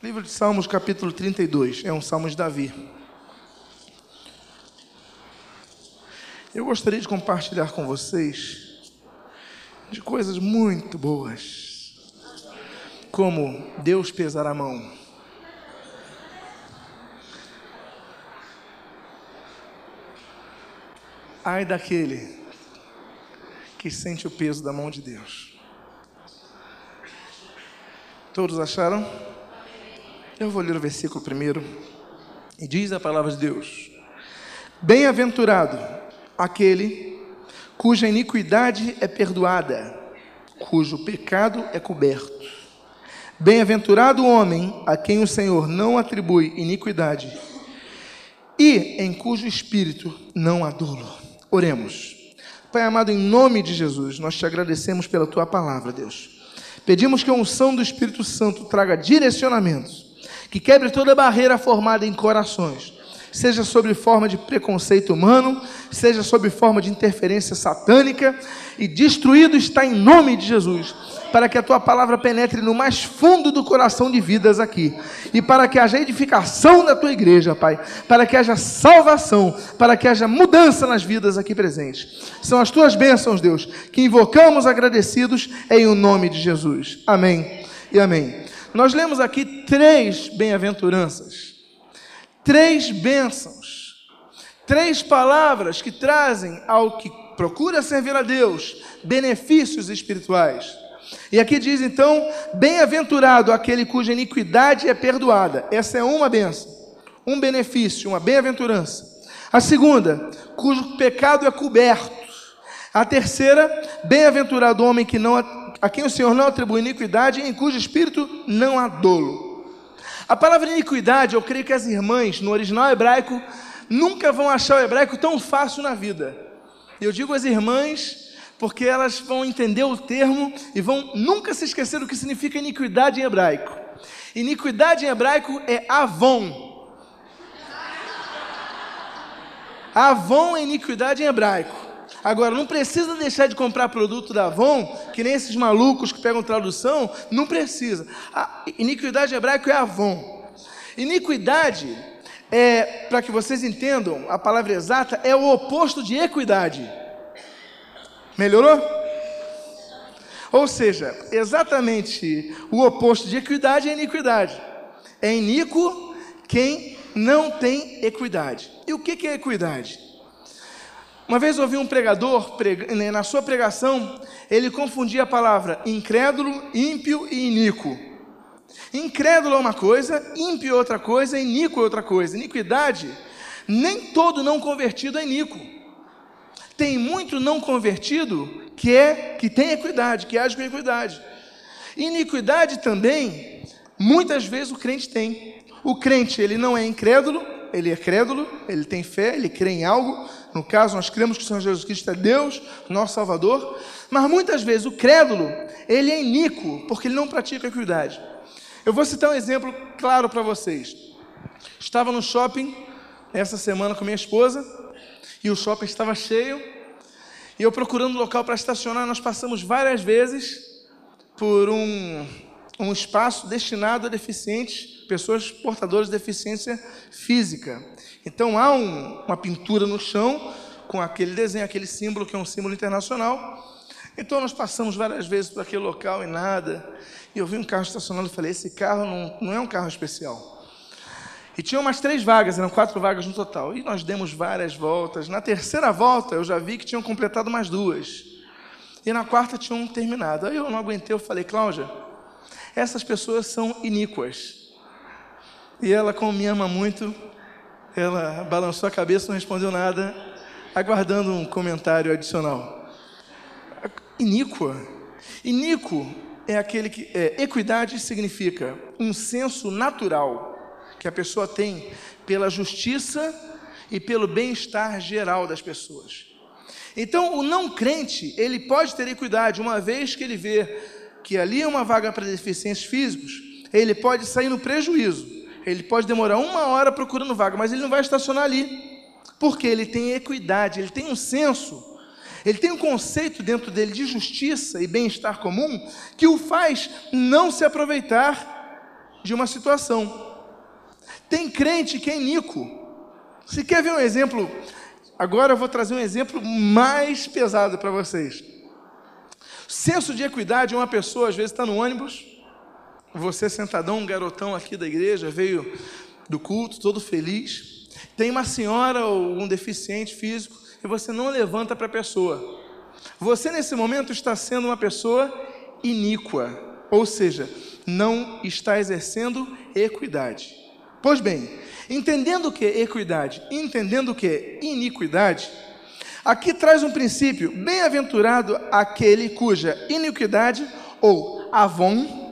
Livro de Salmos, capítulo 32, é um salmo de Davi. Eu gostaria de compartilhar com vocês de coisas muito boas, como Deus pesar a mão. Ai daquele que sente o peso da mão de Deus. Todos acharam? Eu vou ler o versículo primeiro. E diz a palavra de Deus: Bem-aventurado aquele cuja iniquidade é perdoada, cujo pecado é coberto. Bem-aventurado o homem a quem o Senhor não atribui iniquidade e em cujo espírito não há dolo. Oremos. Pai amado, em nome de Jesus, nós te agradecemos pela tua palavra, Deus. Pedimos que a unção do Espírito Santo traga direcionamentos que quebre toda barreira formada em corações, seja sob forma de preconceito humano, seja sob forma de interferência satânica, e destruído está em nome de Jesus, para que a tua palavra penetre no mais fundo do coração de vidas aqui, e para que haja edificação da tua igreja, Pai, para que haja salvação, para que haja mudança nas vidas aqui presentes. São as tuas bênçãos, Deus, que invocamos agradecidos em o nome de Jesus. Amém e amém. Nós lemos aqui três bem-aventuranças, três bênçãos, três palavras que trazem ao que procura servir a Deus benefícios espirituais. E aqui diz então: bem-aventurado aquele cuja iniquidade é perdoada. Essa é uma benção, um benefício, uma bem-aventurança. A segunda, cujo pecado é coberto. A terceira, bem-aventurado o homem que não a quem o Senhor não atribui iniquidade, em cujo espírito não há dolo. A palavra iniquidade, eu creio que as irmãs, no original hebraico, nunca vão achar o hebraico tão fácil na vida. Eu digo às irmãs porque elas vão entender o termo e vão nunca se esquecer do que significa iniquidade em hebraico. Iniquidade em hebraico é avon. Avon é iniquidade em hebraico. Agora, não precisa deixar de comprar produto da Avon, que nem esses malucos que pegam tradução, não precisa. A iniquidade hebraica é Avon. Iniquidade, é, para que vocês entendam, a palavra exata é o oposto de equidade. Melhorou? Ou seja, exatamente o oposto de equidade é iniquidade. É iníquo quem não tem equidade. E o que é equidade? Uma vez ouvi um pregador, né, na sua pregação, ele confundia a palavra incrédulo, ímpio e iníquo. Incrédulo é uma coisa, ímpio é outra coisa, iníquo é outra coisa. Iniquidade, nem todo não convertido é iníquo. Tem muito não convertido que é que tem equidade, que age com equidade. Iniquidade também, muitas vezes o crente tem. O crente, ele não é incrédulo, ele é crédulo, ele tem fé, ele crê em algo, no caso, nós cremos que o Senhor Jesus Cristo é Deus, nosso Salvador, mas muitas vezes o crédulo, ele é iníquo, porque ele não pratica a equidade. Eu vou citar um exemplo claro para vocês. Estava no shopping essa semana com minha esposa, e o shopping estava cheio, e eu procurando local para estacionar, nós passamos várias vezes por um, um espaço destinado a deficientes, pessoas portadoras de deficiência física. Então há um, uma pintura no chão com aquele desenho, aquele símbolo que é um símbolo internacional. Então nós passamos várias vezes por aquele local e nada. E eu vi um carro estacionando e falei: esse carro não, não é um carro especial. E tinha umas três vagas, eram quatro vagas no total. E nós demos várias voltas. Na terceira volta eu já vi que tinham completado mais duas. E na quarta tinham terminado. Aí eu não aguentei, eu falei, Cláudia, essas pessoas são iníquas. E ela, como me ama muito, ela balançou a cabeça, não respondeu nada, aguardando um comentário adicional. Iníqua. Iníquo é aquele que. É, equidade significa um senso natural que a pessoa tem pela justiça e pelo bem-estar geral das pessoas. Então, o não crente, ele pode ter equidade, uma vez que ele vê que ali é uma vaga para deficientes físicos, ele pode sair no prejuízo ele pode demorar uma hora procurando vaga, mas ele não vai estacionar ali. Porque ele tem equidade, ele tem um senso, ele tem um conceito dentro dele de justiça e bem-estar comum que o faz não se aproveitar de uma situação. Tem crente que é iníquo. Se quer ver um exemplo, agora eu vou trazer um exemplo mais pesado para vocês. Senso de equidade, uma pessoa às vezes está no ônibus, você sentadão, um garotão aqui da igreja, veio do culto, todo feliz. Tem uma senhora ou um deficiente físico e você não levanta para a pessoa. Você nesse momento está sendo uma pessoa iníqua, ou seja, não está exercendo equidade. Pois bem, entendendo o que é equidade, entendendo o que é iniquidade, aqui traz um princípio: bem-aventurado aquele cuja iniquidade ou avon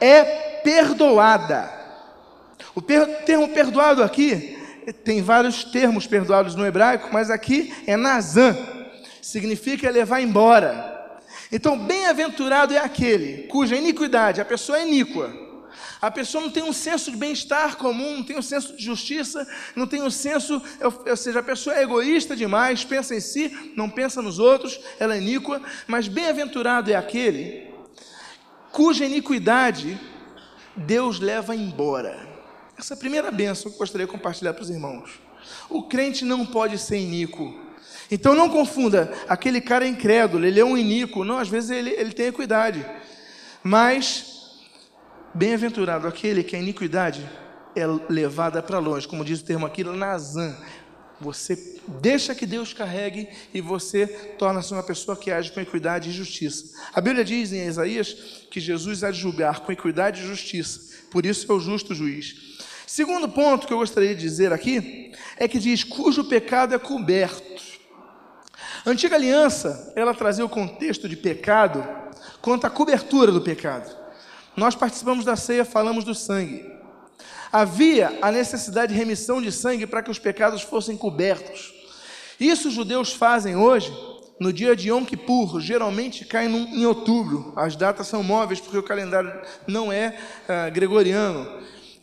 é perdoada. O termo perdoado aqui tem vários termos perdoados no hebraico, mas aqui é nazan, significa levar embora. Então, bem-aventurado é aquele cuja iniquidade, a pessoa é iníqua, a pessoa não tem um senso de bem-estar comum, não tem um senso de justiça, não tem um senso, ou seja, a pessoa é egoísta demais, pensa em si, não pensa nos outros, ela é iníqua, mas bem-aventurado é aquele cuja iniquidade Deus leva embora. Essa é a primeira bênção que eu gostaria de compartilhar para os irmãos. O crente não pode ser iníquo. Então não confunda, aquele cara é incrédulo, ele é um iníquo. Não, às vezes ele, ele tem equidade. Mas, bem-aventurado aquele que a iniquidade é levada para longe, como diz o termo aqui, Nazan. Você deixa que Deus carregue e você torna-se uma pessoa que age com equidade e justiça. A Bíblia diz em Isaías que Jesus há de julgar com equidade e justiça, por isso é o justo juiz. Segundo ponto que eu gostaria de dizer aqui é que diz cujo pecado é coberto. A antiga aliança, ela trazia o contexto de pecado quanto à cobertura do pecado. Nós participamos da ceia, falamos do sangue. Havia a necessidade de remissão de sangue para que os pecados fossem cobertos. Isso os judeus fazem hoje, no dia de Yom Kippur, geralmente cai em outubro. As datas são móveis porque o calendário não é uh, gregoriano.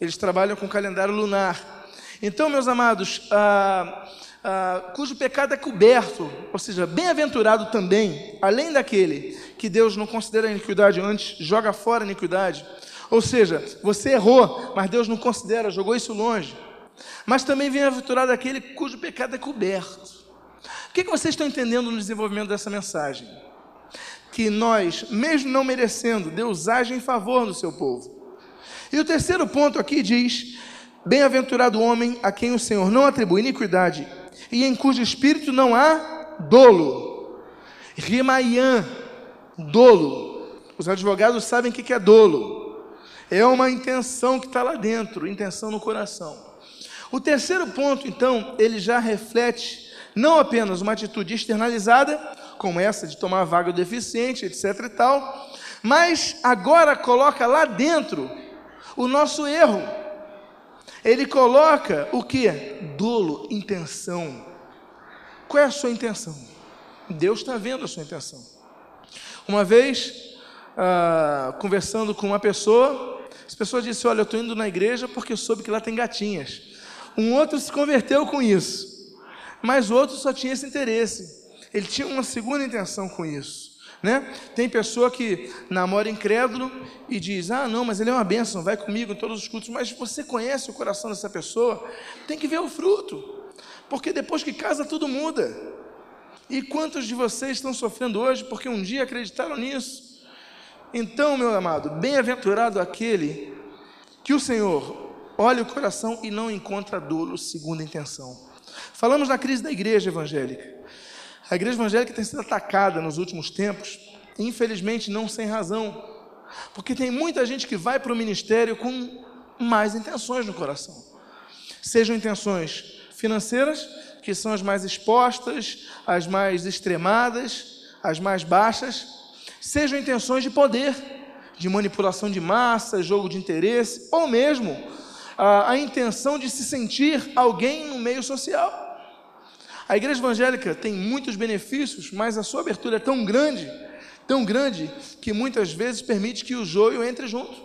Eles trabalham com o calendário lunar. Então, meus amados, uh, uh, cujo pecado é coberto, ou seja, bem-aventurado também, além daquele que Deus não considera iniquidade antes, joga fora a iniquidade. Ou seja, você errou, mas Deus não considera, jogou isso longe. Mas também bem-aventurado aquele cujo pecado é coberto. O que, que vocês estão entendendo no desenvolvimento dessa mensagem? Que nós, mesmo não merecendo, Deus age em favor do seu povo. E o terceiro ponto aqui diz: Bem-aventurado o homem a quem o Senhor não atribui iniquidade e em cujo espírito não há dolo. Rimaian, dolo. Os advogados sabem o que é dolo. É uma intenção que está lá dentro, intenção no coração. O terceiro ponto, então, ele já reflete não apenas uma atitude externalizada, como essa de tomar vaga do deficiente, etc e tal, mas agora coloca lá dentro o nosso erro. Ele coloca o que? Dolo, intenção. Qual é a sua intenção? Deus está vendo a sua intenção. Uma vez, ah, conversando com uma pessoa, as pessoas disseram: Olha, eu estou indo na igreja porque soube que lá tem gatinhas. Um outro se converteu com isso, mas o outro só tinha esse interesse. Ele tinha uma segunda intenção com isso. Né? Tem pessoa que namora incrédulo e diz: Ah, não, mas ele é uma bênção, vai comigo em todos os cultos. Mas você conhece o coração dessa pessoa, tem que ver o fruto, porque depois que casa tudo muda. E quantos de vocês estão sofrendo hoje porque um dia acreditaram nisso? Então, meu amado, bem-aventurado aquele que o Senhor olha o coração e não encontra dolo segundo a intenção. Falamos na crise da igreja evangélica. A igreja evangélica tem sido atacada nos últimos tempos, infelizmente não sem razão, porque tem muita gente que vai para o ministério com mais intenções no coração. Sejam intenções financeiras, que são as mais expostas, as mais extremadas, as mais baixas, sejam intenções de poder, de manipulação de massa, jogo de interesse, ou mesmo a, a intenção de se sentir alguém no meio social. A igreja evangélica tem muitos benefícios, mas a sua abertura é tão grande, tão grande, que muitas vezes permite que o joio entre junto.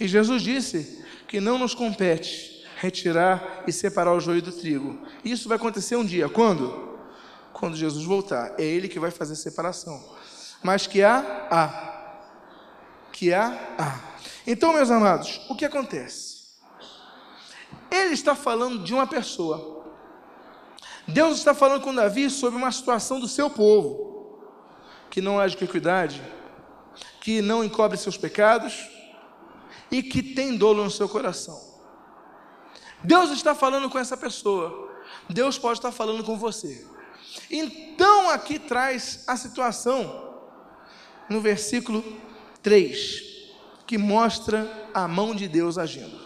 E Jesus disse que não nos compete retirar e separar o joio do trigo. Isso vai acontecer um dia. Quando? Quando Jesus voltar. É Ele que vai fazer a separação mas que há, há. Que há, há. Então, meus amados, o que acontece? Ele está falando de uma pessoa. Deus está falando com Davi sobre uma situação do seu povo, que não age com equidade, que não encobre seus pecados e que tem dolo no seu coração. Deus está falando com essa pessoa. Deus pode estar falando com você. Então aqui traz a situação no versículo 3, que mostra a mão de Deus agindo.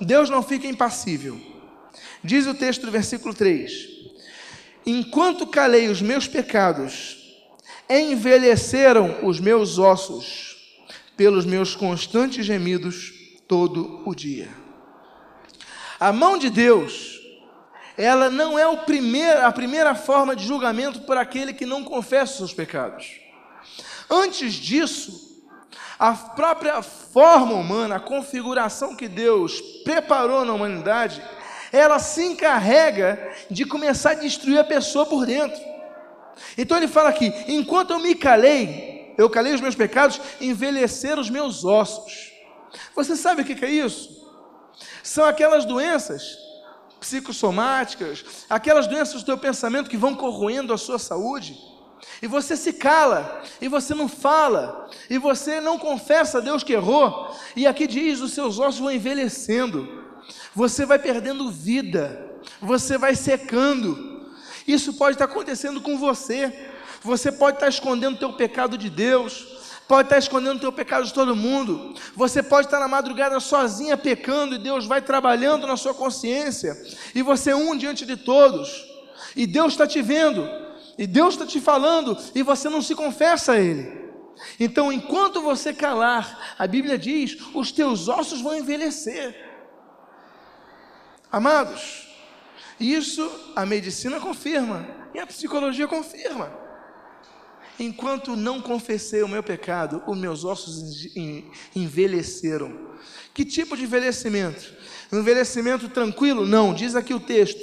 Deus não fica impassível. Diz o texto do versículo 3: Enquanto calei os meus pecados, envelheceram os meus ossos pelos meus constantes gemidos todo o dia. A mão de Deus, ela não é primeiro, a primeira forma de julgamento para aquele que não confessa os seus pecados. Antes disso, a própria forma humana, a configuração que Deus preparou na humanidade, ela se encarrega de começar a destruir a pessoa por dentro. Então ele fala aqui: enquanto eu me calei, eu calei os meus pecados, envelheceram os meus ossos. Você sabe o que é isso? São aquelas doenças psicossomáticas, aquelas doenças do teu pensamento que vão corroendo a sua saúde. E você se cala, e você não fala, e você não confessa a Deus que errou. E aqui diz: os seus ossos vão envelhecendo, você vai perdendo vida, você vai secando. Isso pode estar acontecendo com você. Você pode estar escondendo o teu pecado de Deus, pode estar escondendo o teu pecado de todo mundo. Você pode estar na madrugada sozinha pecando e Deus vai trabalhando na sua consciência. E você é um diante de todos. E Deus está te vendo. E Deus está te falando e você não se confessa a Ele. Então, enquanto você calar, a Bíblia diz: os teus ossos vão envelhecer. Amados, isso a medicina confirma e a psicologia confirma. Enquanto não confessei o meu pecado, os meus ossos envelheceram. Que tipo de envelhecimento? Envelhecimento tranquilo? Não, diz aqui o texto.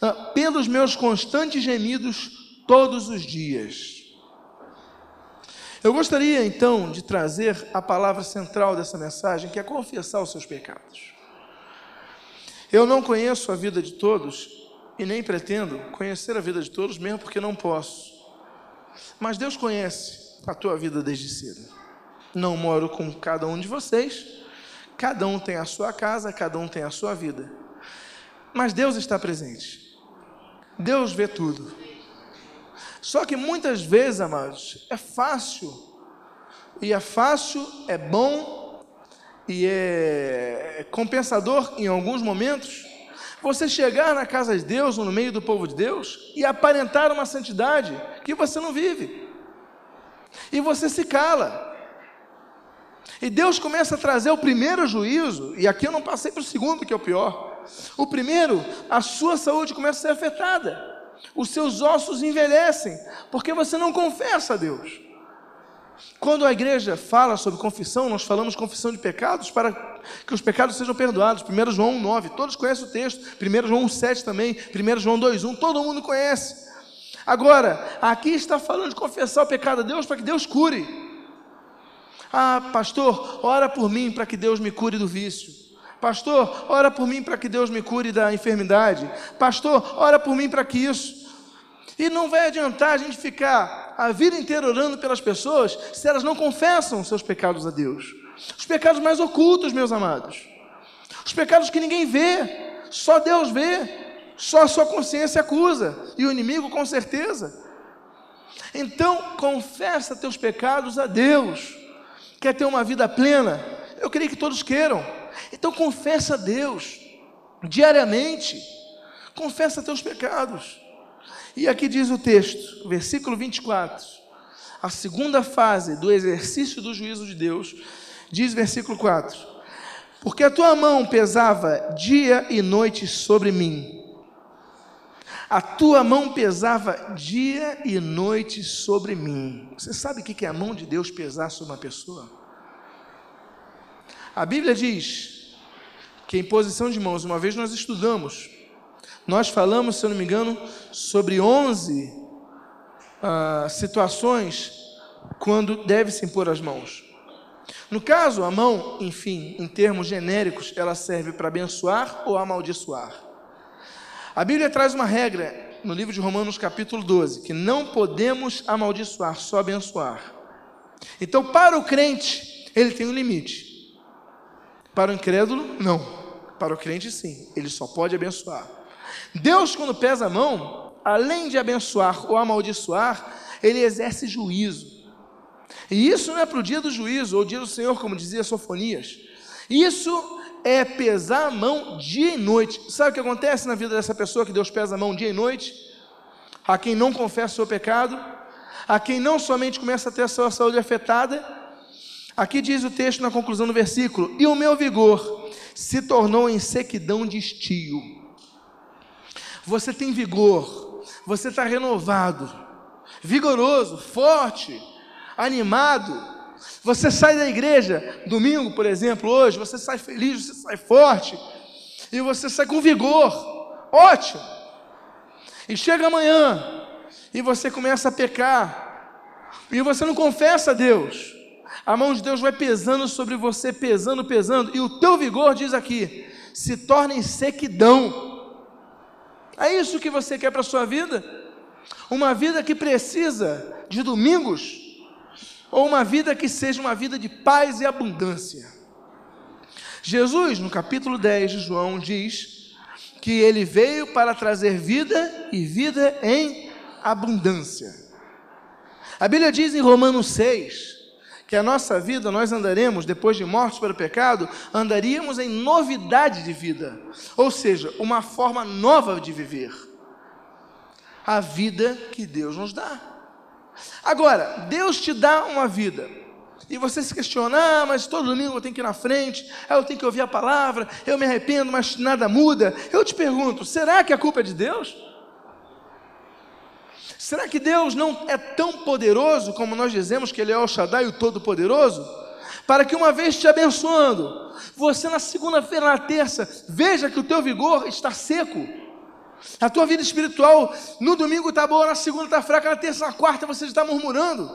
Ah, pelos meus constantes gemidos todos os dias. Eu gostaria então de trazer a palavra central dessa mensagem, que é confessar os seus pecados. Eu não conheço a vida de todos e nem pretendo conhecer a vida de todos, mesmo porque não posso. Mas Deus conhece a tua vida desde cedo. Não moro com cada um de vocês, cada um tem a sua casa, cada um tem a sua vida. Mas Deus está presente. Deus vê tudo. Só que muitas vezes, amados, é fácil, e é fácil, é bom e é compensador em alguns momentos, você chegar na casa de Deus ou no meio do povo de Deus e aparentar uma santidade que você não vive. E você se cala. E Deus começa a trazer o primeiro juízo, e aqui eu não passei para o segundo, que é o pior. O primeiro, a sua saúde começa a ser afetada. Os seus ossos envelhecem, porque você não confessa a Deus. Quando a igreja fala sobre confissão, nós falamos confissão de pecados para que os pecados sejam perdoados. 1 João 9, todos conhecem o texto. 1 João 7 também. 1 João 2,1, todo mundo conhece. Agora, aqui está falando de confessar o pecado a Deus para que Deus cure. Ah, pastor, ora por mim para que Deus me cure do vício. Pastor, ora por mim para que Deus me cure da enfermidade. Pastor, ora por mim para que isso. E não vai adiantar a gente ficar a vida inteira orando pelas pessoas se elas não confessam seus pecados a Deus. Os pecados mais ocultos, meus amados. Os pecados que ninguém vê, só Deus vê, só a sua consciência acusa, e o inimigo com certeza. Então, confessa teus pecados a Deus. Quer ter uma vida plena? Eu creio que todos queiram. Então, confessa a Deus diariamente. Confessa teus pecados. E aqui diz o texto, versículo 24, a segunda fase do exercício do juízo de Deus, diz versículo 4: Porque a tua mão pesava dia e noite sobre mim. A tua mão pesava dia e noite sobre mim. Você sabe o que é a mão de Deus pesar sobre uma pessoa? A Bíblia diz que em posição de mãos, uma vez nós estudamos, nós falamos, se eu não me engano, sobre 11 uh, ah, situações quando deve-se impor as mãos. No caso, a mão, enfim, em termos genéricos, ela serve para abençoar ou amaldiçoar. A Bíblia traz uma regra no livro de Romanos, capítulo 12, que não podemos amaldiçoar, só abençoar. Então, para o crente, ele tem um limite. Para o incrédulo, não. Para o crente, sim, ele só pode abençoar. Deus, quando pesa a mão, além de abençoar ou amaldiçoar, ele exerce juízo. E isso não é para o dia do juízo, ou dia do Senhor, como dizia Sofonias. Isso é pesar a mão dia e noite. Sabe o que acontece na vida dessa pessoa que Deus pesa a mão dia e noite? A quem não confessa o seu pecado, a quem não somente começa a ter a sua saúde afetada. Aqui diz o texto na conclusão do versículo: E o meu vigor se tornou em sequidão de estio. Você tem vigor, você está renovado, vigoroso, forte animado. Você sai da igreja, domingo, por exemplo, hoje, você sai feliz, você sai forte, e você sai com vigor, ótimo. E chega amanhã, e você começa a pecar, e você não confessa a Deus, a mão de Deus vai pesando sobre você, pesando, pesando, e o teu vigor, diz aqui, se torna em sequidão. É isso que você quer para a sua vida? Uma vida que precisa de domingos ou uma vida que seja uma vida de paz e abundância. Jesus, no capítulo 10 de João, diz que ele veio para trazer vida e vida em abundância. A Bíblia diz em Romanos 6 que a nossa vida nós andaremos, depois de mortos para o pecado, andaríamos em novidade de vida, ou seja, uma forma nova de viver. A vida que Deus nos dá. Agora, Deus te dá uma vida. E você se questiona, ah, mas todo domingo eu tenho que ir na frente, eu tenho que ouvir a palavra, eu me arrependo, mas nada muda. Eu te pergunto, será que a culpa é de Deus? Será que Deus não é tão poderoso como nós dizemos que Ele é o Shaddai, o Todo-Poderoso? Para que uma vez te abençoando, você na segunda-feira, na terça, veja que o teu vigor está seco a tua vida espiritual no domingo está boa, na segunda está fraca, na terça, na quarta você está murmurando.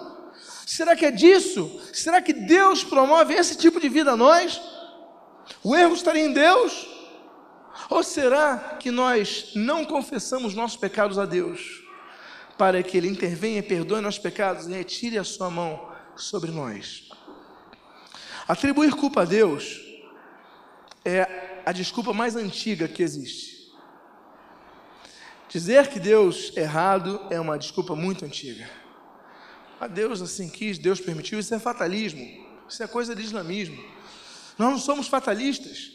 Será que é disso? Será que Deus promove esse tipo de vida a nós? O erro estaria em Deus? Ou será que nós não confessamos nossos pecados a Deus para que Ele intervenha e perdoe nossos pecados e retire a sua mão sobre nós? Atribuir culpa a Deus é a desculpa mais antiga que existe. Dizer que Deus é errado é uma desculpa muito antiga. A Deus assim quis, Deus permitiu, isso é fatalismo, isso é coisa de islamismo. Nós não somos fatalistas.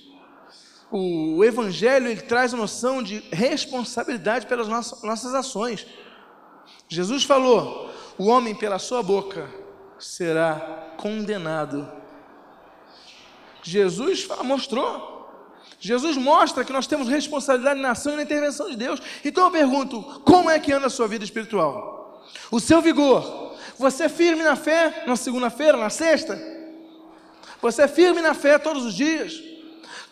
O Evangelho ele traz a noção de responsabilidade pelas nossas ações. Jesus falou: o homem pela sua boca será condenado. Jesus mostrou Jesus mostra que nós temos responsabilidade na ação e na intervenção de Deus. Então eu pergunto: como é que anda a sua vida espiritual? O seu vigor? Você é firme na fé na segunda-feira, na sexta? Você é firme na fé todos os dias?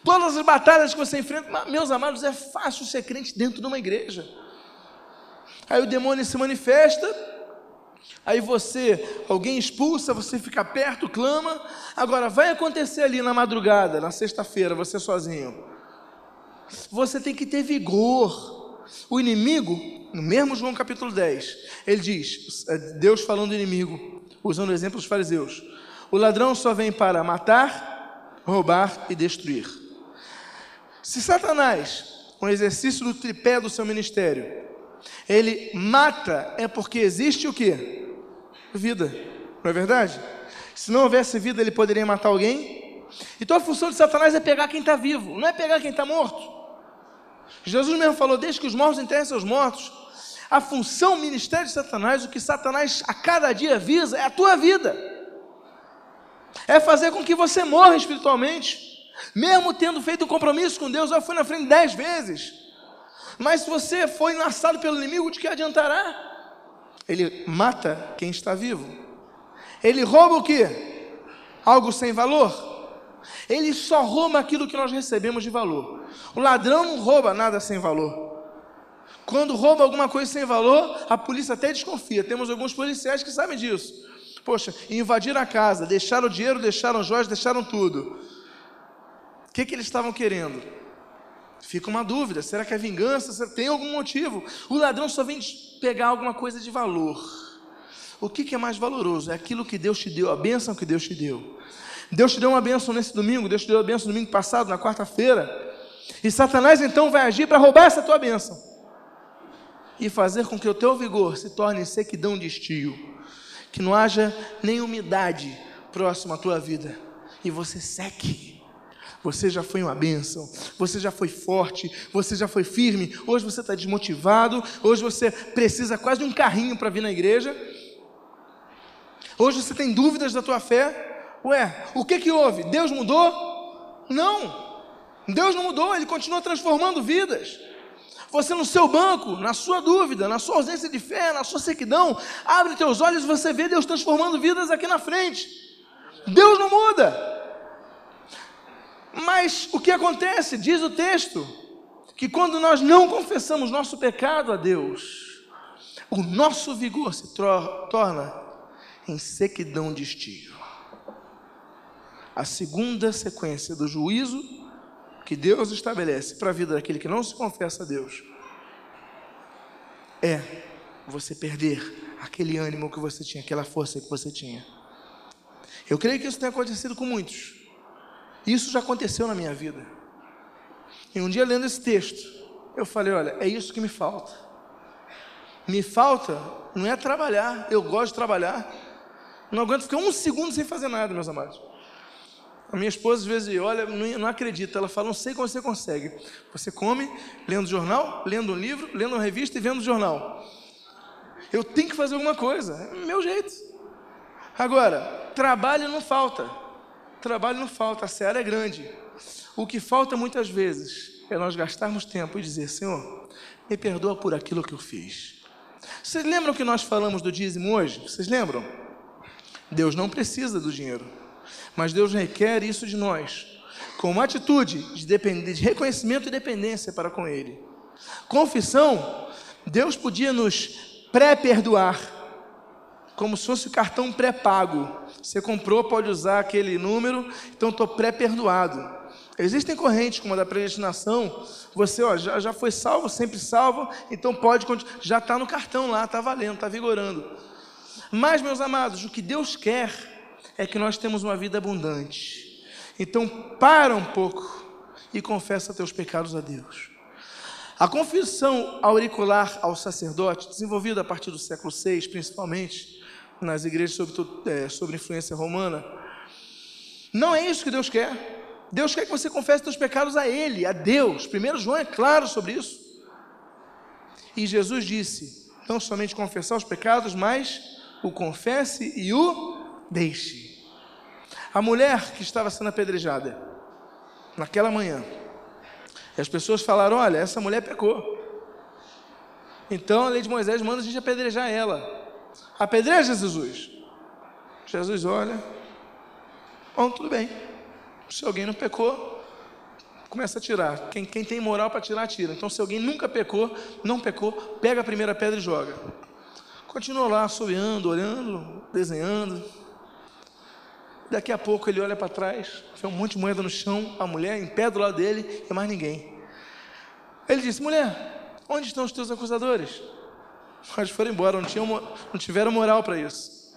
Todas as batalhas que você enfrenta, meus amados, é fácil ser crente dentro de uma igreja. Aí o demônio se manifesta, Aí você, alguém expulsa, você fica perto, clama. Agora, vai acontecer ali na madrugada, na sexta-feira, você sozinho. Você tem que ter vigor. O inimigo, no mesmo João capítulo 10, ele diz: é Deus falando do inimigo, usando o exemplo dos fariseus: O ladrão só vem para matar, roubar e destruir. Se Satanás, um exercício do tripé do seu ministério, ele mata, é porque existe o que? vida, não é verdade? Se não houvesse vida, ele poderia matar alguém. Então a função de Satanás é pegar quem está vivo, não é pegar quem está morto. Jesus mesmo falou: deixe que os mortos enterrem seus mortos. A função, ministério de Satanás, o que Satanás a cada dia visa é a tua vida, é fazer com que você morra espiritualmente, mesmo tendo feito um compromisso com Deus. Eu fui na frente dez vezes, mas se você foi enlaçado pelo inimigo, de que adiantará? Ele mata quem está vivo. Ele rouba o que? Algo sem valor. Ele só rouba aquilo que nós recebemos de valor. O ladrão não rouba nada sem valor. Quando rouba alguma coisa sem valor, a polícia até desconfia. Temos alguns policiais que sabem disso. Poxa, invadiram a casa, deixaram o dinheiro, deixaram joias, deixaram tudo. O que, que eles estavam querendo? Fica uma dúvida: será que é vingança? Tem algum motivo? O ladrão só vem pegar alguma coisa de valor. O que, que é mais valoroso? É aquilo que Deus te deu, a bênção que Deus te deu. Deus te deu uma bênção nesse domingo, Deus te deu a bênção no domingo passado, na quarta-feira. E Satanás então vai agir para roubar essa tua bênção e fazer com que o teu vigor se torne sequidão de estio, que não haja nem umidade próxima à tua vida e você seque. Você já foi uma bênção, você já foi forte, você já foi firme. Hoje você está desmotivado, hoje você precisa quase de um carrinho para vir na igreja. Hoje você tem dúvidas da tua fé. Ué, o que que houve? Deus mudou? Não. Deus não mudou, ele continua transformando vidas. Você no seu banco, na sua dúvida, na sua ausência de fé, na sua sequidão, abre teus olhos e você vê Deus transformando vidas aqui na frente. Deus não muda. Mas o que acontece? Diz o texto que quando nós não confessamos nosso pecado a Deus, o nosso vigor se torna em sequidão de estio. A segunda sequência do juízo que Deus estabelece para a vida daquele que não se confessa a Deus é você perder aquele ânimo que você tinha, aquela força que você tinha. Eu creio que isso tem acontecido com muitos. Isso já aconteceu na minha vida. E um dia lendo esse texto, eu falei: olha, é isso que me falta. Me falta não é trabalhar, eu gosto de trabalhar. Não aguento ficar um segundo sem fazer nada, meus amados. A minha esposa às vezes olha, não, acredita, ela fala, não sei como você consegue. Você come lendo jornal, lendo um livro, lendo uma revista e vendo jornal. Eu tenho que fazer alguma coisa, é meu jeito. Agora, trabalho não falta. Trabalho não falta, a seara é grande. O que falta muitas vezes é nós gastarmos tempo e dizer: Senhor, me perdoa por aquilo que eu fiz. Vocês lembram que nós falamos do dízimo hoje? Vocês lembram? Deus não precisa do dinheiro, mas Deus requer isso de nós, com uma atitude de, de reconhecimento e dependência para com Ele. Confissão, Deus podia nos pré-perdoar como se fosse o cartão pré-pago. Você comprou, pode usar aquele número, então estou pré-perdoado. Existem correntes como a da predestinação, você ó, já, já foi salvo, sempre salvo, então pode já está no cartão lá, está valendo, está vigorando. Mas, meus amados, o que Deus quer é que nós temos uma vida abundante. Então, para um pouco e confessa teus pecados a Deus. A confissão auricular ao sacerdote, desenvolvida a partir do século VI, principalmente, nas igrejas sobre, é, influência romana. Não é isso que Deus quer. Deus quer que você confesse seus pecados a Ele, a Deus. Primeiro João é claro sobre isso. E Jesus disse: não somente confessar os pecados, mas o confesse e o deixe. A mulher que estava sendo apedrejada naquela manhã, as pessoas falaram: olha, essa mulher pecou. Então a lei de Moisés manda a gente apedrejar ela. Apedreja Jesus. Jesus olha. Bom, tudo bem. Se alguém não pecou, começa a tirar. Quem, quem tem moral para tirar, tira. Então, se alguém nunca pecou, não pecou, pega a primeira pedra e joga. Continua lá, assobiando, olhando, desenhando. Daqui a pouco ele olha para trás, vê um monte de moeda no chão, a mulher em pé do lado dele e mais ninguém. Ele disse: Mulher, onde estão os teus acusadores? Mas foram embora, não, tinham, não tiveram moral para isso.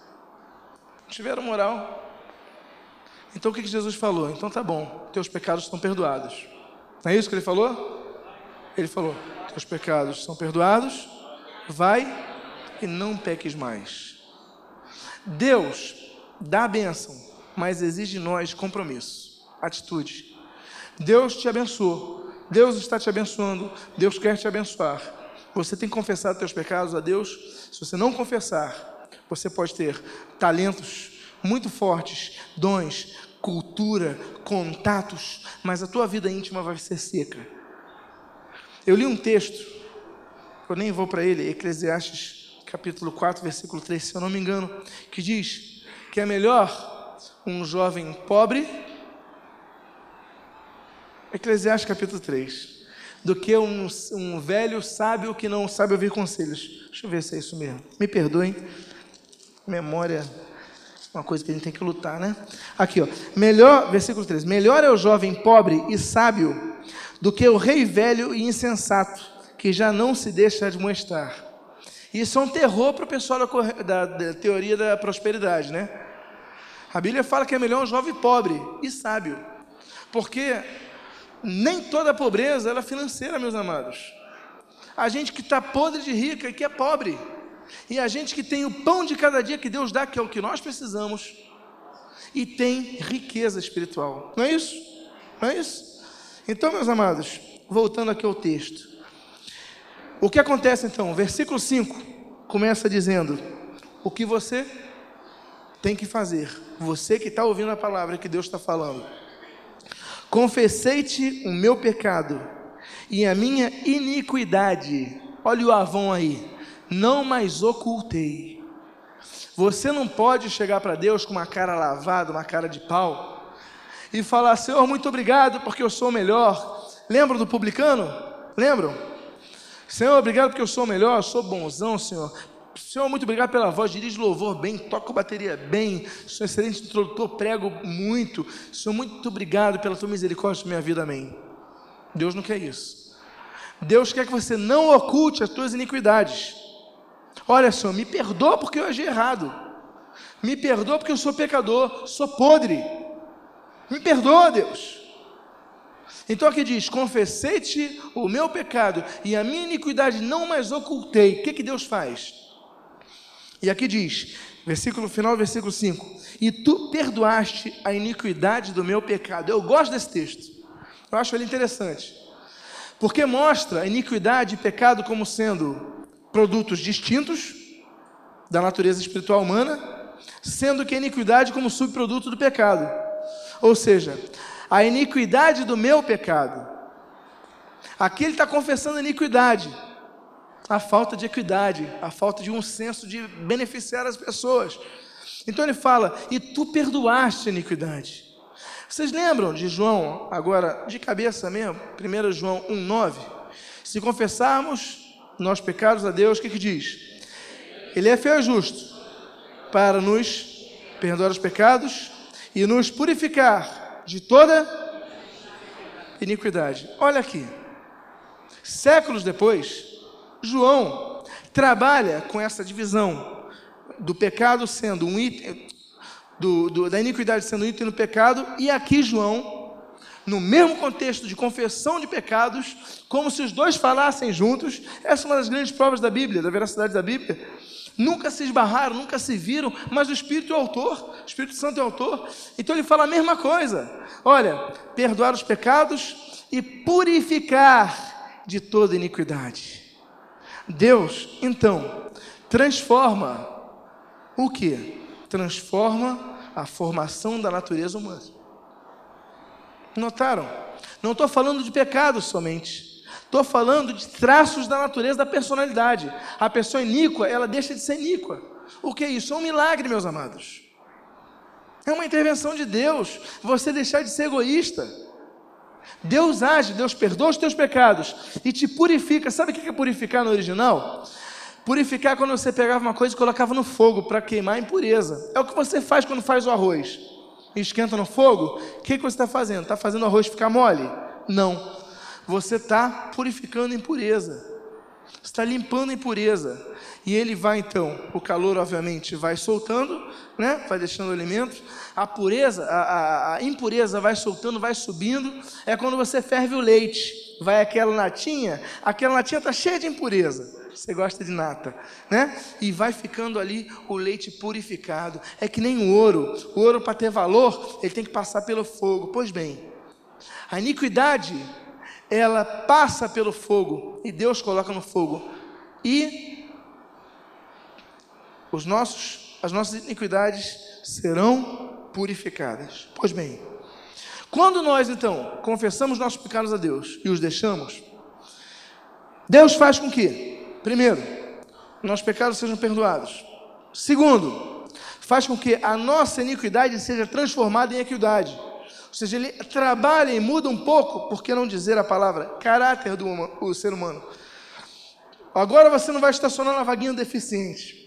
Não tiveram moral. Então o que Jesus falou? Então tá bom, teus pecados estão perdoados. Não é isso que ele falou? Ele falou: teus pecados são perdoados, vai e não peques mais. Deus dá a bênção, mas exige de nós compromisso, atitude. Deus te abençoou, Deus está te abençoando, Deus quer te abençoar. Você tem que confessar os teus pecados a Deus. Se você não confessar, você pode ter talentos muito fortes, dons, cultura, contatos, mas a tua vida íntima vai ser seca. Eu li um texto, eu nem vou para ele, Eclesiastes capítulo 4, versículo 3, se eu não me engano, que diz que é melhor um jovem pobre, Eclesiastes capítulo 3, do que um, um velho sábio que não sabe ouvir conselhos. Deixa eu ver se é isso mesmo. Me perdoem. Memória Uma coisa que a gente tem que lutar, né? Aqui, ó. Melhor, versículo 3. Melhor é o jovem pobre e sábio do que o rei velho e insensato, que já não se deixa admoestar. Isso é um terror para o pessoal da, da, da teoria da prosperidade, né? A Bíblia fala que é melhor um jovem pobre e sábio, porque nem toda pobreza é financeira, meus amados. A gente que está podre de rica e que é pobre, e a gente que tem o pão de cada dia que Deus dá, que é o que nós precisamos, e tem riqueza espiritual. Não é isso? Não é isso? Então, meus amados, voltando aqui ao texto. O que acontece então? Versículo 5 começa dizendo: O que você tem que fazer, você que está ouvindo a palavra que Deus está falando. Confessei-te o meu pecado e a minha iniquidade. Olha o avão aí. Não mais ocultei. Você não pode chegar para Deus com uma cara lavada, uma cara de pau, e falar: Senhor, muito obrigado porque eu sou melhor. Lembram do publicano? Lembram? Senhor, obrigado porque eu sou melhor, eu sou bonzão, Senhor. Senhor, muito obrigado pela voz, dirige louvor bem, toco bateria bem, sou excelente introdutor, prego muito. Senhor, muito obrigado pela tua misericórdia na minha vida, amém. Deus não quer isso. Deus quer que você não oculte as tuas iniquidades. Olha, Senhor, me perdoa porque eu agi errado. Me perdoa porque eu sou pecador, sou podre. Me perdoa, Deus. Então aqui diz: confessei-te o meu pecado e a minha iniquidade não mais ocultei. O que, que Deus faz? E aqui diz, versículo final, versículo 5: E tu perdoaste a iniquidade do meu pecado. Eu gosto desse texto. Eu acho ele interessante. Porque mostra a iniquidade e pecado como sendo produtos distintos da natureza espiritual humana, sendo que a iniquidade como subproduto do pecado. Ou seja, a iniquidade do meu pecado. Aqui ele está confessando a iniquidade, a falta de equidade, a falta de um senso de beneficiar as pessoas. Então ele fala: E tu perdoaste a iniquidade. Vocês lembram de João, agora de cabeça mesmo, 1 João 1,9? Se confessarmos nossos pecados a Deus, o que, que diz? Ele é fiel e justo para nos perdoar os pecados e nos purificar de toda iniquidade. Olha aqui, séculos depois, João trabalha com essa divisão do pecado sendo um item, do, do, da iniquidade sendo um item no pecado, e aqui João, no mesmo contexto de confessão de pecados, como se os dois falassem juntos, essa é uma das grandes provas da Bíblia, da veracidade da Bíblia. Nunca se esbarraram, nunca se viram, mas o Espírito é o autor, o Espírito Santo é o autor. Então ele fala a mesma coisa. Olha, perdoar os pecados e purificar de toda iniquidade. Deus, então, transforma o que? transforma a formação da natureza humana. Notaram? Não estou falando de pecado somente. Estou falando de traços da natureza da personalidade. A pessoa iníqua, ela deixa de ser iníqua. O que é isso? É um milagre, meus amados. É uma intervenção de Deus. Você deixar de ser egoísta. Deus age, Deus perdoa os teus pecados e te purifica. Sabe o que é purificar no original? Purificar quando você pegava uma coisa e colocava no fogo para queimar a impureza. É o que você faz quando faz o arroz. Esquenta no fogo. O que, que você está fazendo? Está fazendo o arroz ficar mole? Não. Você está purificando a impureza. Está limpando a impureza. E ele vai então, o calor obviamente vai soltando, né? vai deixando o alimento, a pureza, a, a, a impureza vai soltando, vai subindo. É quando você ferve o leite, vai aquela latinha, aquela latinha está cheia de impureza você gosta de nata, né? E vai ficando ali o leite purificado. É que nem o ouro. O ouro, para ter valor, ele tem que passar pelo fogo. Pois bem, a iniquidade, ela passa pelo fogo e Deus coloca no fogo. E os nossos, as nossas iniquidades serão purificadas. Pois bem, quando nós então confessamos nossos pecados a Deus e os deixamos, Deus faz com que Primeiro, nossos pecados sejam perdoados. Segundo, faz com que a nossa iniquidade seja transformada em equidade. Ou seja, ele trabalha e muda um pouco, por que não dizer a palavra caráter do, ser humano. Agora você não vai estacionar na vaguinha deficiente.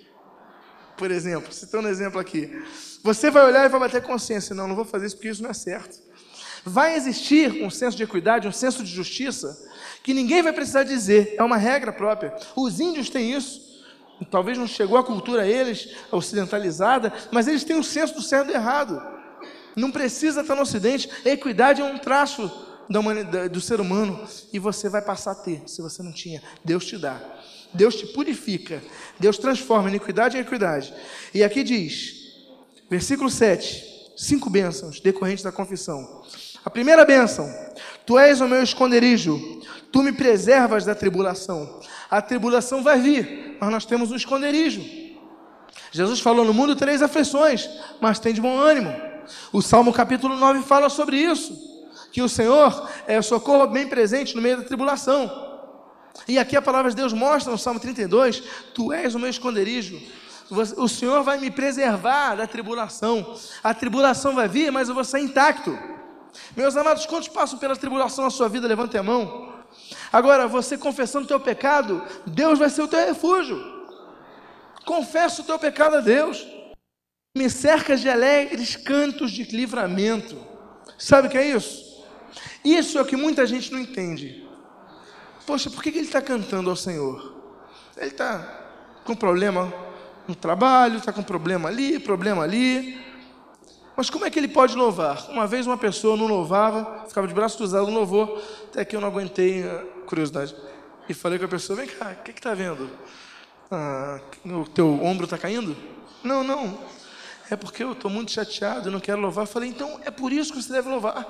Por exemplo, citando um exemplo aqui. Você vai olhar e vai bater consciência, não, não vou fazer isso porque isso não é certo. Vai existir um senso de equidade, um senso de justiça, que ninguém vai precisar dizer, é uma regra própria. Os índios têm isso. Talvez não chegou a cultura eles, ocidentalizada, mas eles têm o um senso do certo e do errado. Não precisa estar no Ocidente. Equidade é um traço do ser humano e você vai passar a ter, se você não tinha. Deus te dá. Deus te purifica. Deus transforma iniquidade em equidade. E aqui diz, versículo 7, cinco bênçãos decorrentes da confissão. A primeira bênção: Tu és o meu esconderijo, tu me preservas da tribulação. A tribulação vai vir, mas nós temos um esconderijo. Jesus falou: No mundo três aflições, mas tem de bom ânimo. O Salmo capítulo 9 fala sobre isso: que o Senhor é socorro bem presente no meio da tribulação. E aqui a palavra de Deus mostra no Salmo 32: Tu és o meu esconderijo. O Senhor vai me preservar da tribulação. A tribulação vai vir, mas eu vou sair intacto. Meus amados, quantos passam pela tribulação na sua vida? Levante a mão. Agora, você confessando o teu pecado, Deus vai ser o teu refúgio. Confessa o teu pecado a Deus. Me cercas de alegres cantos de livramento. Sabe o que é isso? Isso é o que muita gente não entende. Poxa, por que ele está cantando ao Senhor? Ele está com problema no trabalho, está com problema ali, problema ali. Mas como é que ele pode louvar? Uma vez uma pessoa não louvava, ficava de braço cruzado no louvor, até que eu não aguentei a curiosidade. E falei com a pessoa: vem cá, o que está vendo? Ah, o teu ombro está caindo? Não, não. É porque eu estou muito chateado, não quero louvar. Falei: então é por isso que você deve louvar.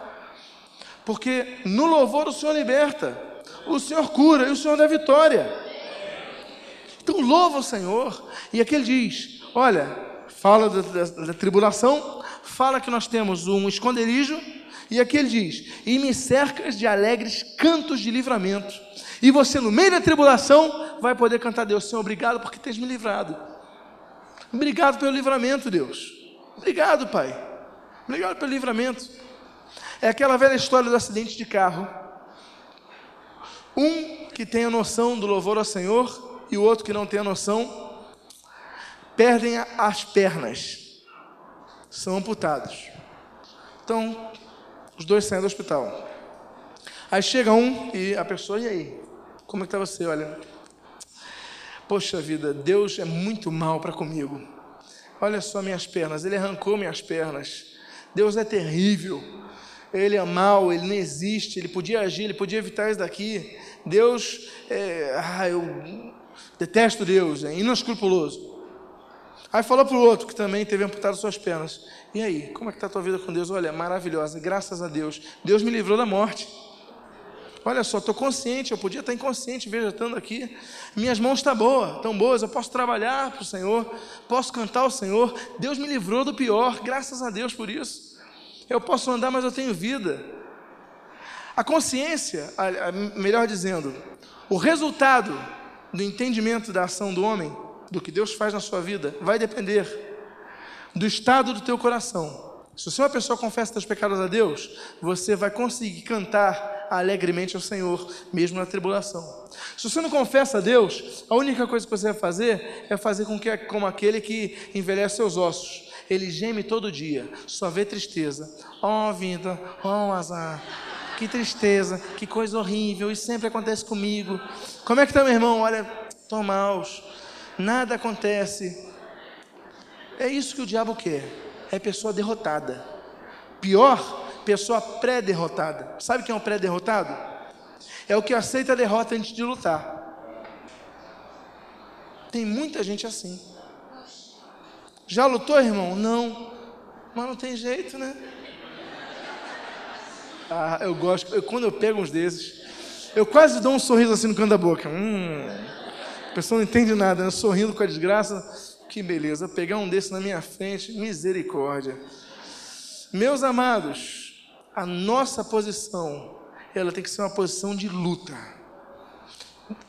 Porque no louvor o Senhor liberta, o Senhor cura e o Senhor dá vitória. Então louva o Senhor. E aqui ele diz: olha, fala da, da, da tribulação, fala que nós temos um esconderijo. E aqui ele diz: E me cercas de alegres cantos de livramento. E você, no meio da tribulação, vai poder cantar Deus: Senhor, obrigado porque tens me livrado. Obrigado pelo livramento, Deus. Obrigado, Pai. Obrigado pelo livramento. É aquela velha história do acidente de carro. Um que tem a noção do louvor ao Senhor e o outro que não tem a noção, perdem as pernas, são amputados. Então, os dois saem do hospital. Aí chega um e a pessoa, e aí? Como é que está você? Olha, poxa vida, Deus é muito mal para comigo. Olha só minhas pernas, Ele arrancou minhas pernas. Deus é terrível ele é mau, ele não existe, ele podia agir, ele podia evitar isso daqui. Deus, é, ah, eu detesto Deus, é inescrupuloso. Aí falou para o outro que também teve amputado suas pernas. E aí, como é que está a tua vida com Deus? Olha, maravilhosa, graças a Deus. Deus me livrou da morte. Olha só, estou consciente, eu podia estar inconsciente vegetando aqui. Minhas mãos estão tá boas, estão boas, eu posso trabalhar para o Senhor, posso cantar ao Senhor. Deus me livrou do pior, graças a Deus por isso. Eu posso andar, mas eu tenho vida. A consciência, melhor dizendo, o resultado do entendimento da ação do homem, do que Deus faz na sua vida, vai depender do estado do teu coração. Se você é uma pessoa que confessa seus pecados a Deus, você vai conseguir cantar alegremente ao Senhor, mesmo na tribulação. Se você não confessa a Deus, a única coisa que você vai fazer é fazer com que, como aquele que envelhece seus ossos ele geme todo dia, só vê tristeza. Oh, vida, oh, azar. Que tristeza, que coisa horrível, isso sempre acontece comigo. Como é que está, meu irmão? Olha, estou maus, nada acontece. É isso que o diabo quer, é pessoa derrotada. Pior, pessoa pré-derrotada. Sabe quem é o pré-derrotado? É o que aceita a derrota antes de lutar. Tem muita gente assim. Já lutou, irmão? Não. Mas não tem jeito, né? Ah, eu gosto. Eu, quando eu pego uns desses, eu quase dou um sorriso assim no canto da boca. Hum, a pessoa não entende nada, né? sorrindo com a desgraça. Que beleza, pegar um desses na minha frente, misericórdia. Meus amados, a nossa posição, ela tem que ser uma posição de luta.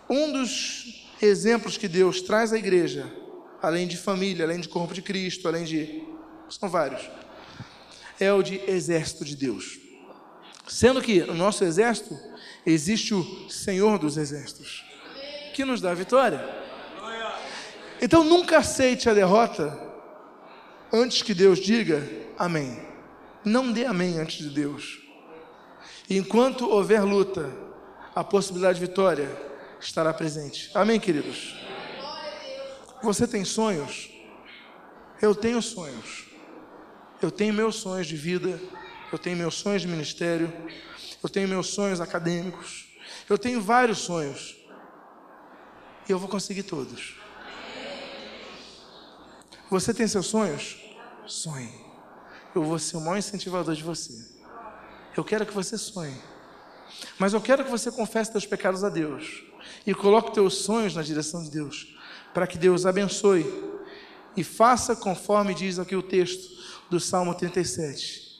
Um dos exemplos que Deus traz à igreja além de família, além de corpo de Cristo, além de. São vários. É o de exército de Deus. Sendo que no nosso exército existe o Senhor dos exércitos, que nos dá a vitória. Então nunca aceite a derrota antes que Deus diga amém. Não dê amém antes de Deus. Enquanto houver luta, a possibilidade de vitória estará presente. Amém, queridos? Você tem sonhos? Eu tenho sonhos. Eu tenho meus sonhos de vida, eu tenho meus sonhos de ministério, eu tenho meus sonhos acadêmicos, eu tenho vários sonhos. E eu vou conseguir todos. Você tem seus sonhos? Sonhe. Eu vou ser o maior incentivador de você. Eu quero que você sonhe. Mas eu quero que você confesse seus pecados a Deus e coloque teus sonhos na direção de Deus, para que Deus abençoe e faça conforme diz aqui o texto do Salmo 37.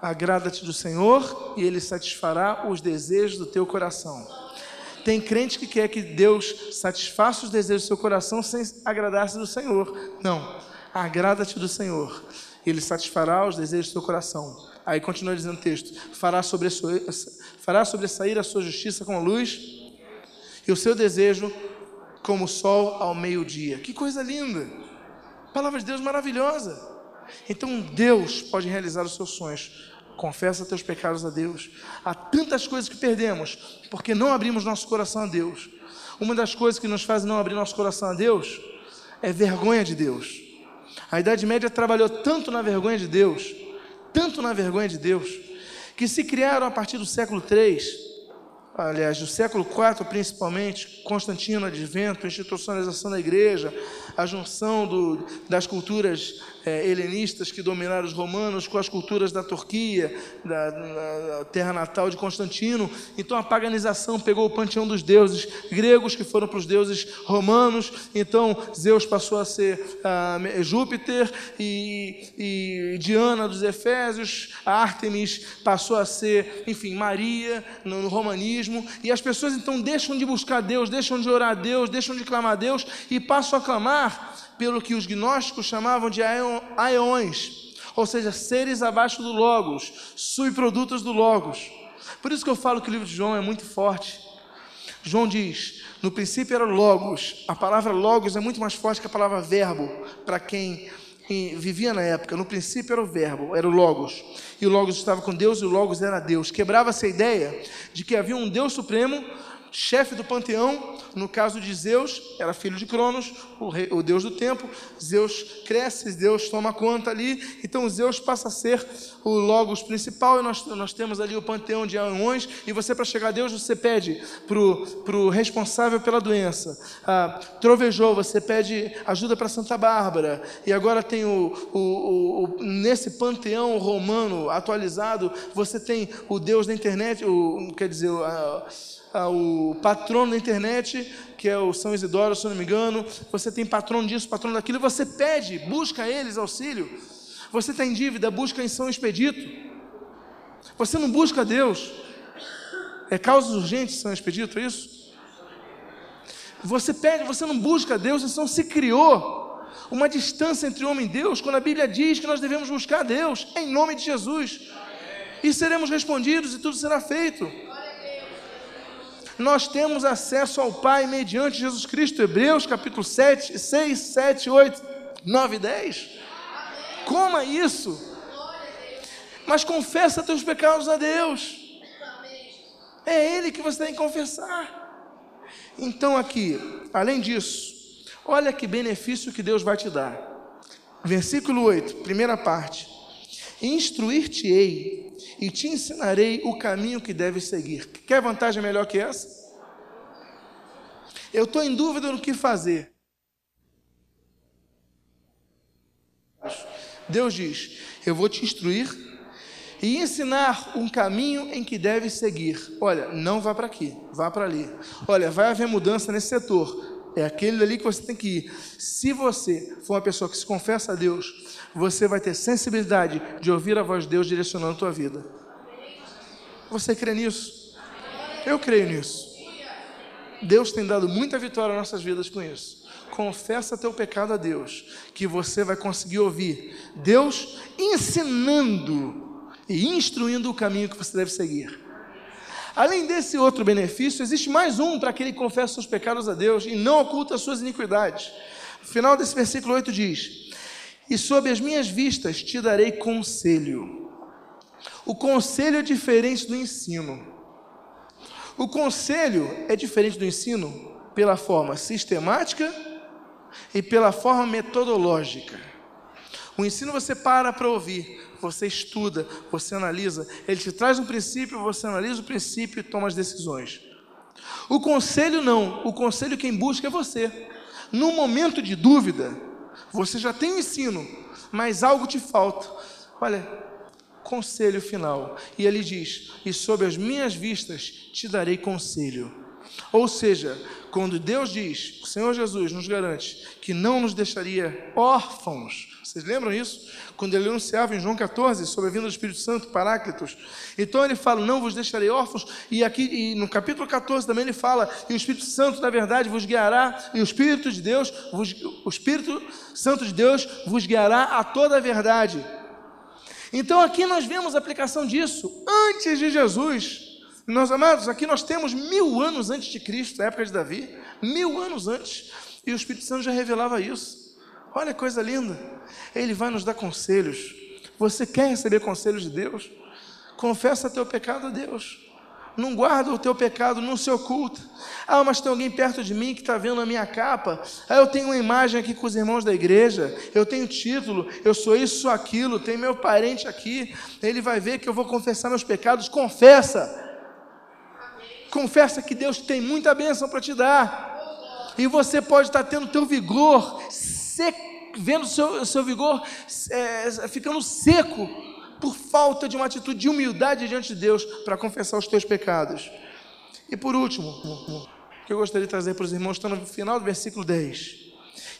Agrada-te do Senhor e Ele satisfará os desejos do teu coração. Tem crente que quer que Deus satisfaça os desejos do seu coração sem agradar-se do Senhor. Não. Agrada-te do Senhor. Ele satisfará os desejos do seu coração. Aí continua dizendo o texto: fará, sobre fará sobressair a sua justiça com a luz e o seu desejo como o sol ao meio-dia. Que coisa linda! Palavra de Deus maravilhosa. Então Deus pode realizar os seus sonhos. Confessa teus pecados a Deus. Há tantas coisas que perdemos porque não abrimos nosso coração a Deus. Uma das coisas que nos faz não abrir nosso coração a Deus é vergonha de Deus. A Idade Média trabalhou tanto na vergonha de Deus, tanto na vergonha de Deus, que se criaram a partir do século III aliás, do século IV principalmente, Constantino, advento, institucionalização da igreja, a junção do, das culturas é, helenistas que dominaram os romanos com as culturas da Turquia, da, da, terra natal de Constantino. Então a paganização pegou o panteão dos deuses gregos que foram para os deuses romanos. Então Zeus passou a ser ah, Júpiter e, e, Diana dos Efésios, Ártemis passou a ser, enfim, Maria no, no romanismo. E as pessoas então deixam de buscar Deus, deixam de orar a Deus, deixam de clamar a Deus e passam a clamar pelo que os gnósticos chamavam de aeões, ou seja, seres abaixo do Logos, subprodutos do Logos. Por isso que eu falo que o livro de João é muito forte. João diz: no princípio era Logos. A palavra Logos é muito mais forte que a palavra verbo para quem vivia na época. No princípio era o verbo, era o Logos. E o Logos estava com Deus e o Logos era Deus. Quebrava-se a ideia de que havia um Deus supremo chefe do panteão, no caso de Zeus, era filho de Cronos, o, rei, o deus do tempo. Zeus cresce, Zeus toma conta ali, então Zeus passa a ser o Logos principal, e nós, nós temos ali o panteão de Aões, e você, para chegar a Deus, você pede para o responsável pela doença. Ah, trovejou, você pede ajuda para Santa Bárbara, e agora tem o, o, o, nesse panteão romano atualizado, você tem o Deus da internet, o, quer dizer, a, o patrono da internet, que é o São Isidoro, se não me engano, você tem patrono disso, patrono daquilo, você pede, busca eles auxílio. Você está em dívida, busca em São Expedito. Você não busca Deus. É causas urgentes São Expedito, é isso? Você pede, você não busca Deus, então se criou uma distância entre homem e Deus, quando a Bíblia diz que nós devemos buscar Deus, em nome de Jesus. E seremos respondidos e tudo será feito nós temos acesso ao Pai mediante Jesus Cristo. Hebreus capítulo 7, 6, 7, 8, 9 e 10. Coma isso. Mas confessa teus pecados a Deus. É Ele que você tem que confessar. Então, aqui, além disso, olha que benefício que Deus vai te dar. Versículo 8, primeira parte. Instruir-te-ei e te ensinarei o caminho que deves seguir. Quer vantagem melhor que essa? Eu estou em dúvida no que fazer. Deus diz: Eu vou te instruir e ensinar um caminho em que deves seguir. Olha, não vá para aqui, vá para ali. Olha, vai haver mudança nesse setor. É aquele ali que você tem que ir. Se você for uma pessoa que se confessa a Deus, você vai ter sensibilidade de ouvir a voz de Deus direcionando a tua vida. Você crê nisso? Eu creio nisso. Deus tem dado muita vitória às nossas vidas com isso. Confessa teu pecado a Deus, que você vai conseguir ouvir Deus ensinando e instruindo o caminho que você deve seguir. Além desse outro benefício, existe mais um para aquele que confessa seus pecados a Deus e não oculta as suas iniquidades. O final desse versículo 8 diz: E sob as minhas vistas te darei conselho. O conselho é diferente do ensino. O conselho é diferente do ensino pela forma sistemática e pela forma metodológica. O ensino você para para ouvir, você estuda, você analisa, ele te traz um princípio, você analisa o princípio e toma as decisões. O conselho não, o conselho quem busca é você. No momento de dúvida, você já tem o ensino, mas algo te falta. Olha, conselho final. E ele diz: E sob as minhas vistas te darei conselho. Ou seja, quando Deus diz, o Senhor Jesus nos garante que não nos deixaria órfãos, vocês lembram isso? Quando ele anunciava em João 14 sobre a vinda do Espírito Santo, Paráclitos. Então ele fala: Não vos deixarei órfãos. E aqui e no capítulo 14 também ele fala: E o Espírito Santo, na verdade, vos guiará. E o Espírito de Deus, vos, o Espírito Santo de Deus vos guiará a toda a verdade. Então aqui nós vemos a aplicação disso antes de Jesus. Meus amados, aqui nós temos mil anos antes de Cristo, a época de Davi, mil anos antes, e o Espírito Santo já revelava isso. Olha que coisa linda. Ele vai nos dar conselhos. Você quer receber conselhos de Deus? Confessa teu pecado a Deus. Não guarda o teu pecado, não se oculta. Ah, mas tem alguém perto de mim que está vendo a minha capa. Ah, eu tenho uma imagem aqui com os irmãos da igreja. Eu tenho título, eu sou isso, sou aquilo. Tem meu parente aqui. Ele vai ver que eu vou confessar meus pecados. Confessa. Confessa que Deus tem muita bênção para te dar. E você pode estar tendo teu vigor, sec, vendo seu, seu vigor é, ficando seco por falta de uma atitude de humildade diante de Deus para confessar os teus pecados. E por último, o que eu gostaria de trazer para os irmãos está no final do versículo 10.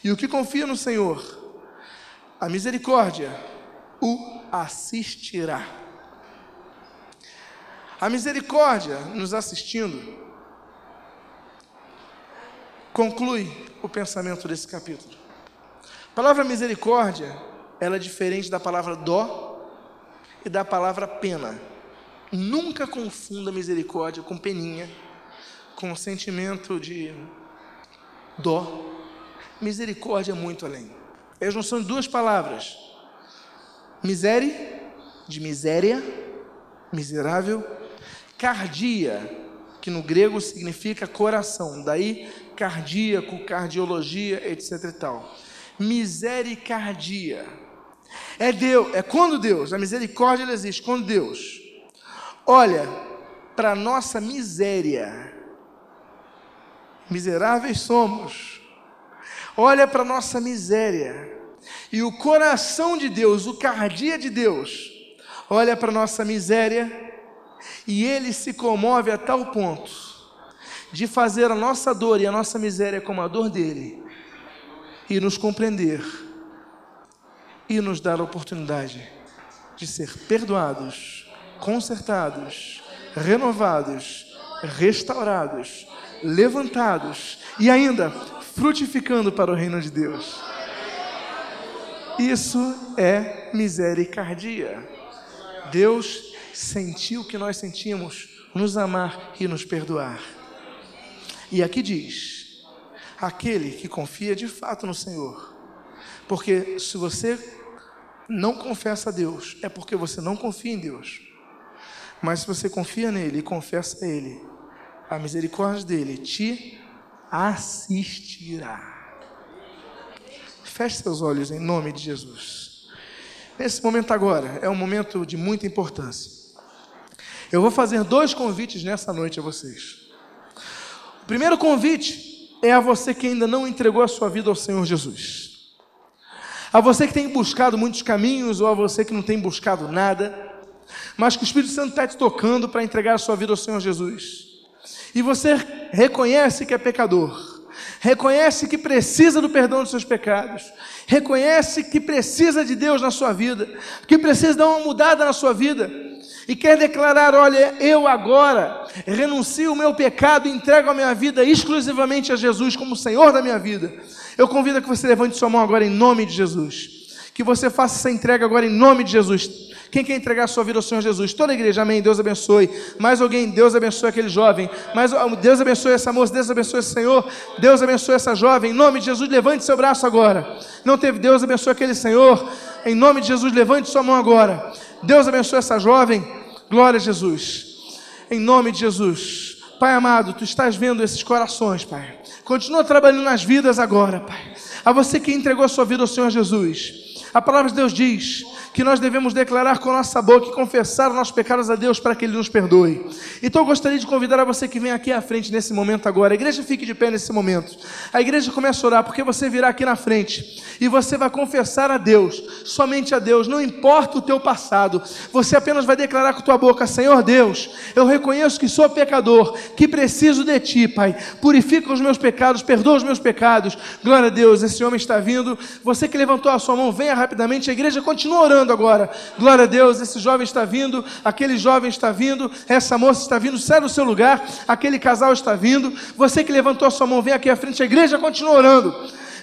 E o que confia no Senhor, a misericórdia o assistirá. A misericórdia nos assistindo conclui o pensamento desse capítulo. A palavra misericórdia, ela é diferente da palavra dó e da palavra pena. Nunca confunda misericórdia com peninha, com sentimento de dó. Misericórdia é muito além. Elas não são duas palavras. Misere, de miséria, miserável. Cardia, que no grego significa coração. Daí cardíaco, cardiologia, etc e tal. Misericardia é Deus, é quando Deus, a misericórdia ela existe, quando Deus olha para nossa miséria, miseráveis somos, olha para nossa miséria, e o coração de Deus, o cardia de Deus, olha para nossa miséria, e ele se comove a tal ponto de fazer a nossa dor e a nossa miséria como a dor dele, e nos compreender e nos dar a oportunidade de ser perdoados, consertados, renovados, restaurados, levantados e ainda frutificando para o reino de Deus. Isso é misericórdia. Deus sentiu o que nós sentimos, nos amar e nos perdoar. E aqui diz: aquele que confia de fato no Senhor, porque se você não confessa a Deus, é porque você não confia em Deus. Mas se você confia nele e confessa a Ele, a misericórdia dele te assistirá. Feche seus olhos em nome de Jesus. Nesse momento agora é um momento de muita importância. Eu vou fazer dois convites nessa noite a vocês. O primeiro convite é a você que ainda não entregou a sua vida ao Senhor Jesus. A você que tem buscado muitos caminhos, ou a você que não tem buscado nada, mas que o Espírito Santo está te tocando para entregar a sua vida ao Senhor Jesus. E você reconhece que é pecador, reconhece que precisa do perdão dos seus pecados, reconhece que precisa de Deus na sua vida, que precisa dar uma mudada na sua vida, e quer declarar: olha, eu agora renuncio o meu pecado e entrego a minha vida exclusivamente a Jesus como Senhor da minha vida. Eu convido a que você levante sua mão agora em nome de Jesus. Que você faça essa entrega agora em nome de Jesus. Quem quer entregar a sua vida ao Senhor Jesus? Toda a igreja, amém. Deus abençoe. Mais alguém, Deus abençoe aquele jovem. Mais, Deus abençoe essa moça, Deus abençoe esse Senhor. Deus abençoe essa jovem. Em nome de Jesus, levante seu braço agora. Não teve Deus abençoe aquele Senhor. Em nome de Jesus, levante sua mão agora. Deus abençoe essa jovem. Glória a Jesus. Em nome de Jesus. Pai amado, tu estás vendo esses corações, Pai. Continua trabalhando nas vidas agora, Pai. A você que entregou a sua vida ao Senhor Jesus. A palavra de Deus diz que nós devemos declarar com a nossa boca e confessar os nossos pecados a Deus para que Ele nos perdoe. Então eu gostaria de convidar a você que vem aqui à frente nesse momento agora. A igreja fique de pé nesse momento. A igreja começa a orar, porque você virá aqui na frente e você vai confessar a Deus, somente a Deus, não importa o teu passado. Você apenas vai declarar com tua boca: Senhor Deus, eu reconheço que sou pecador, que preciso de ti, Pai. Purifica os meus pecados, perdoa os meus pecados. Glória a Deus, esse homem está vindo. Você que levantou a sua mão, venha rapidamente. A igreja continua orando agora. Glória a Deus, esse jovem está vindo, aquele jovem está vindo, essa moça está vindo, sai do seu lugar, aquele casal está vindo. Você que levantou a sua mão, vem aqui à frente, a igreja continua orando.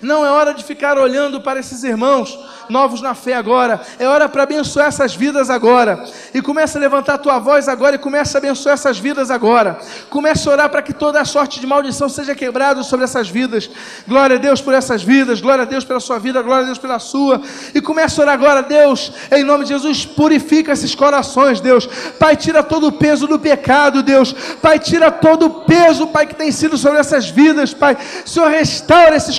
Não é hora de ficar olhando para esses irmãos novos na fé agora. É hora para abençoar essas vidas agora. E começa a levantar a tua voz agora e começa a abençoar essas vidas agora. Começa a orar para que toda a sorte de maldição seja quebrada sobre essas vidas. Glória a Deus por essas vidas. Glória a Deus pela sua vida. Glória a Deus pela sua. E começa a orar agora, Deus, em nome de Jesus, purifica esses corações, Deus. Pai, tira todo o peso do pecado, Deus. Pai, tira todo o peso, Pai, que tem sido sobre essas vidas, Pai. Senhor, restaura esses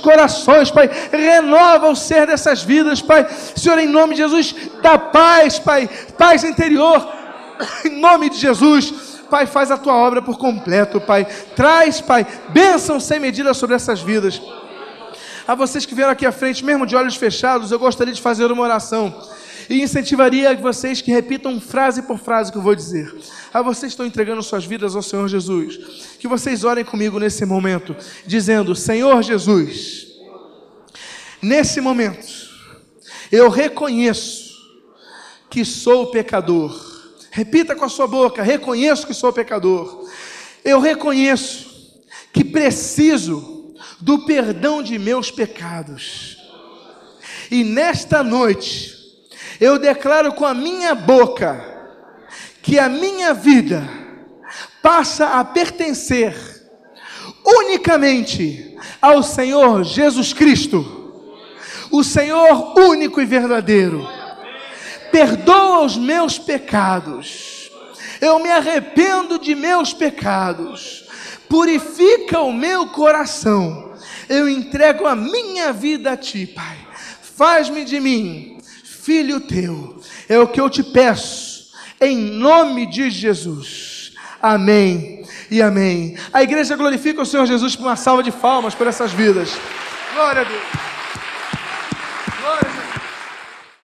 corações, Pai. Renova o ser dessas vidas, Pai. Senhor, em nome de Jesus, dá paz, Pai, paz interior, em nome de Jesus. Pai, faz a tua obra por completo, Pai. Traz, Pai, bênção sem medida sobre essas vidas. A vocês que vieram aqui à frente, mesmo de olhos fechados, eu gostaria de fazer uma oração. E incentivaria vocês que repitam frase por frase que eu vou dizer. A vocês que estão entregando suas vidas ao Senhor Jesus. Que vocês orem comigo nesse momento, dizendo: Senhor Jesus, nesse momento, eu reconheço que sou pecador. Repita com a sua boca: reconheço que sou pecador. Eu reconheço que preciso do perdão de meus pecados. E nesta noite, eu declaro com a minha boca que a minha vida passa a pertencer unicamente ao Senhor Jesus Cristo o Senhor único e verdadeiro. Perdoa os meus pecados. Eu me arrependo de meus pecados. Purifica o meu coração. Eu entrego a minha vida a ti, Pai. Faz-me de mim, filho teu. É o que eu te peço, em nome de Jesus. Amém e amém. A igreja glorifica o Senhor Jesus por uma salva de palmas por essas vidas. Glória a Deus.